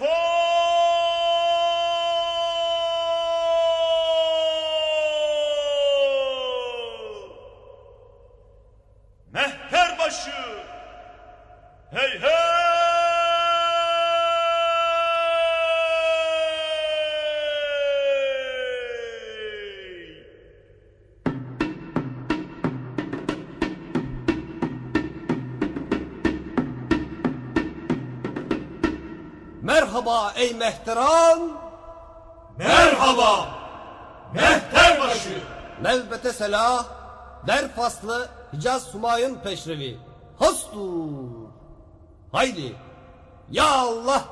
therefore ey mehteran. Merhaba! Mehterbaşı! Nevbete selah. Der faslı Hicaz Sumayın peşrevi. Hastur. Haydi. Ya Allah.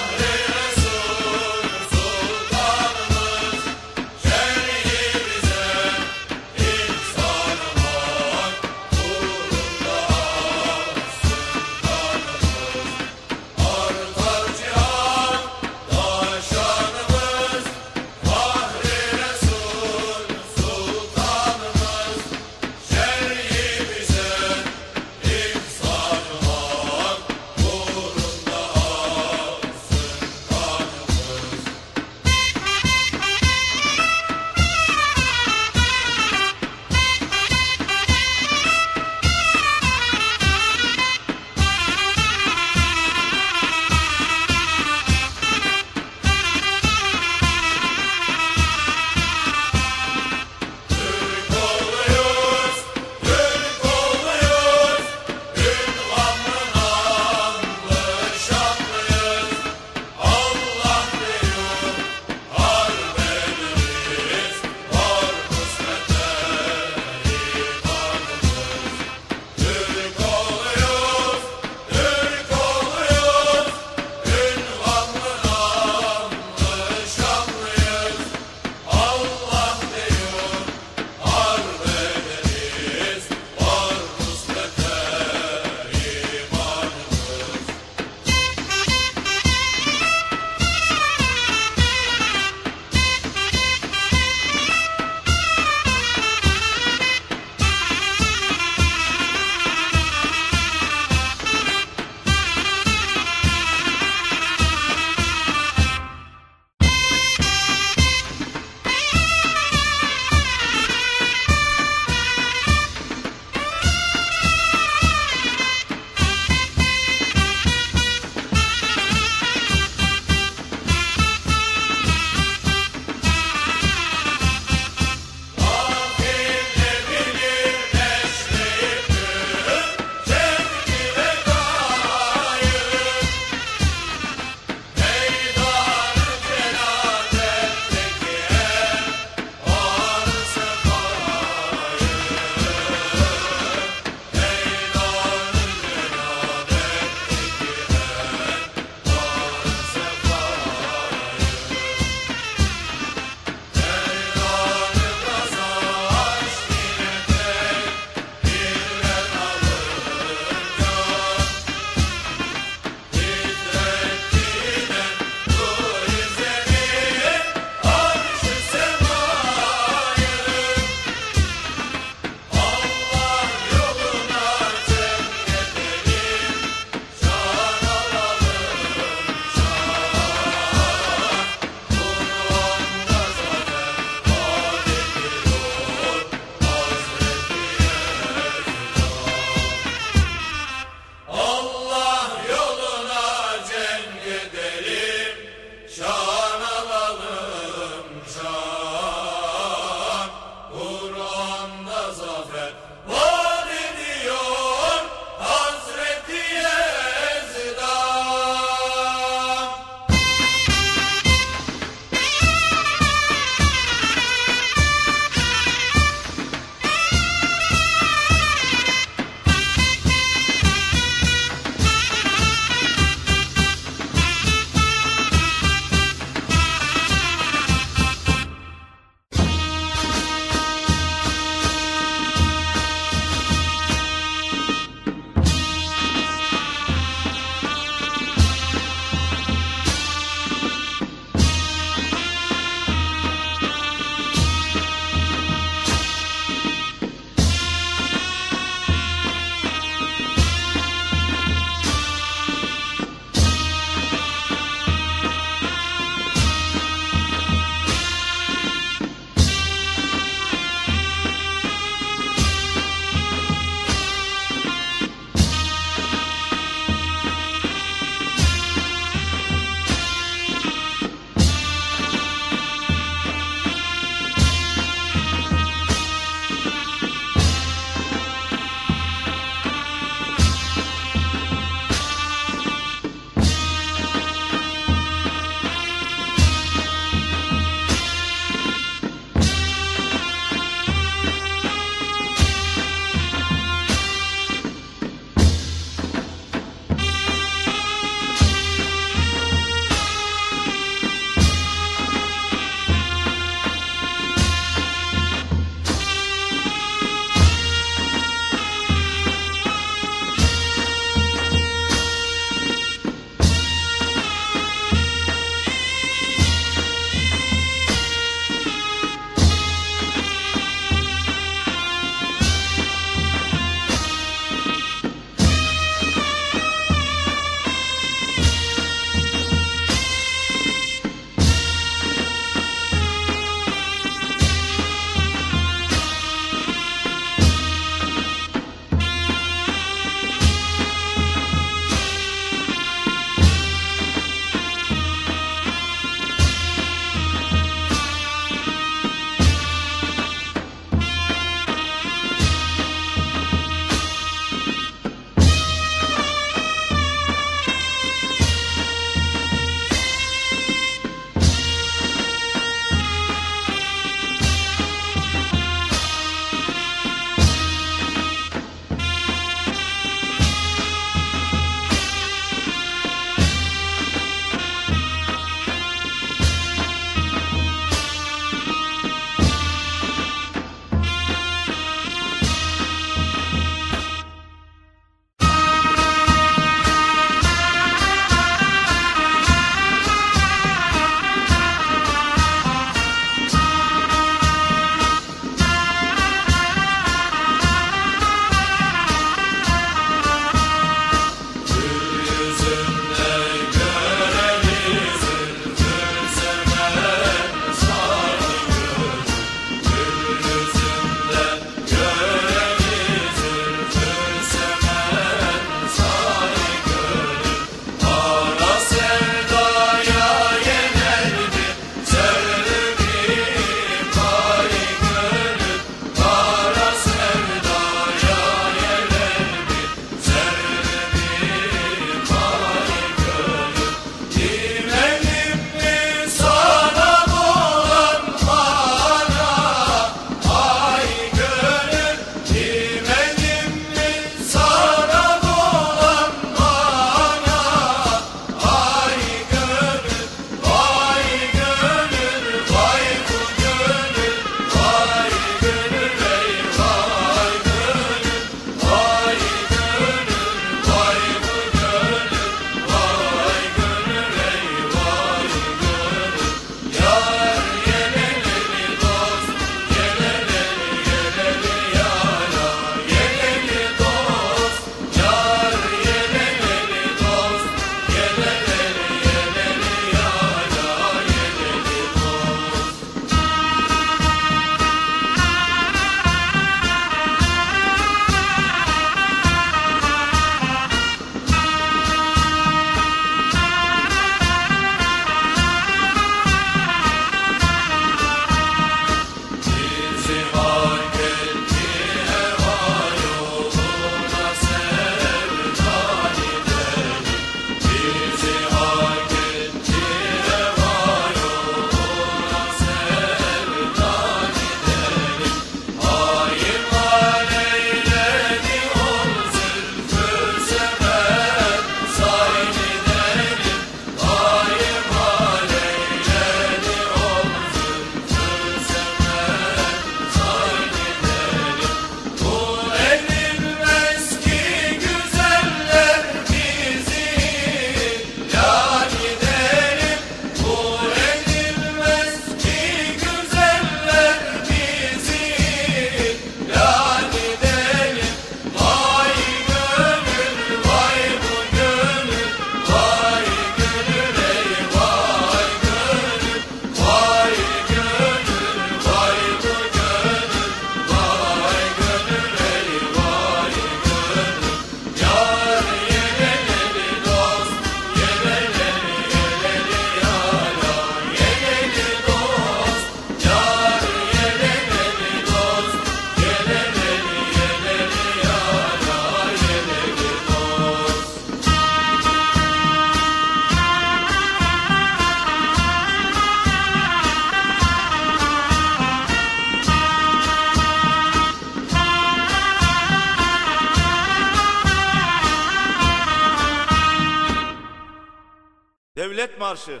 karşı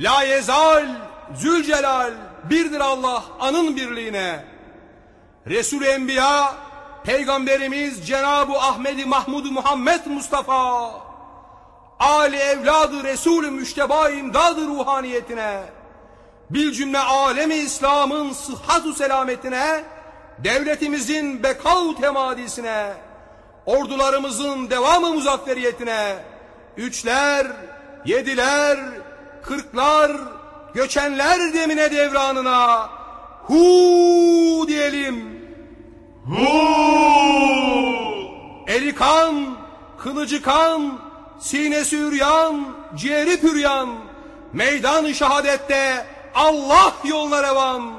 La yezal, Zülcelal, birdir Allah anın birliğine. Resul-i Enbiya, Peygamberimiz Cenab-ı Ahmedi Mahmud Muhammed Mustafa, Ali evladı Resul-ü Müşteba imdadı ruhaniyetine, bil cümle alemi İslam'ın sıhhatu selametine, devletimizin bekav temadisine, ordularımızın devamı muzafferiyetine, üçler, yediler, kırklar, göçenler demine devranına, hu diyelim. Eli kan, kılıcı kan, sinesi üryan, ciğeri püryan, meydan şehadette Allah yoluna revan.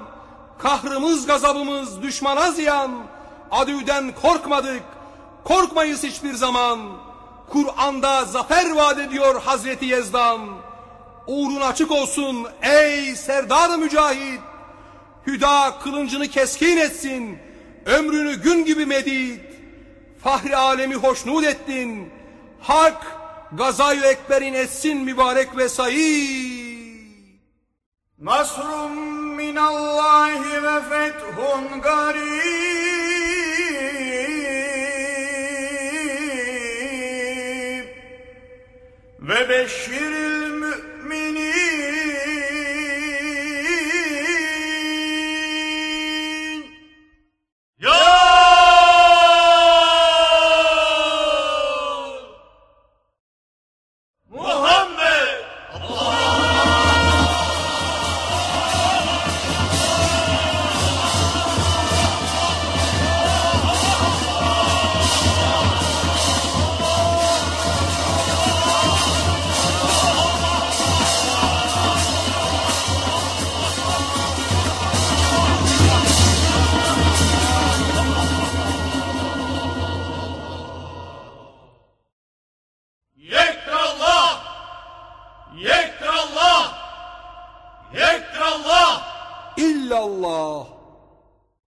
Kahrımız gazabımız düşmana ziyan, adüden korkmadık, korkmayız hiçbir zaman. Kur'an'da zafer vaat ediyor Hazreti Yezdan. Uğrun açık olsun ey serdar mücahit. Hüda kılıncını keskin etsin, ömrünü gün gibi medid. Fahri alemi hoşnut ettin. Hak gazayı ekberin etsin mübarek ve sayı. Nasrun minallahi ve fethun garib ve beşşiril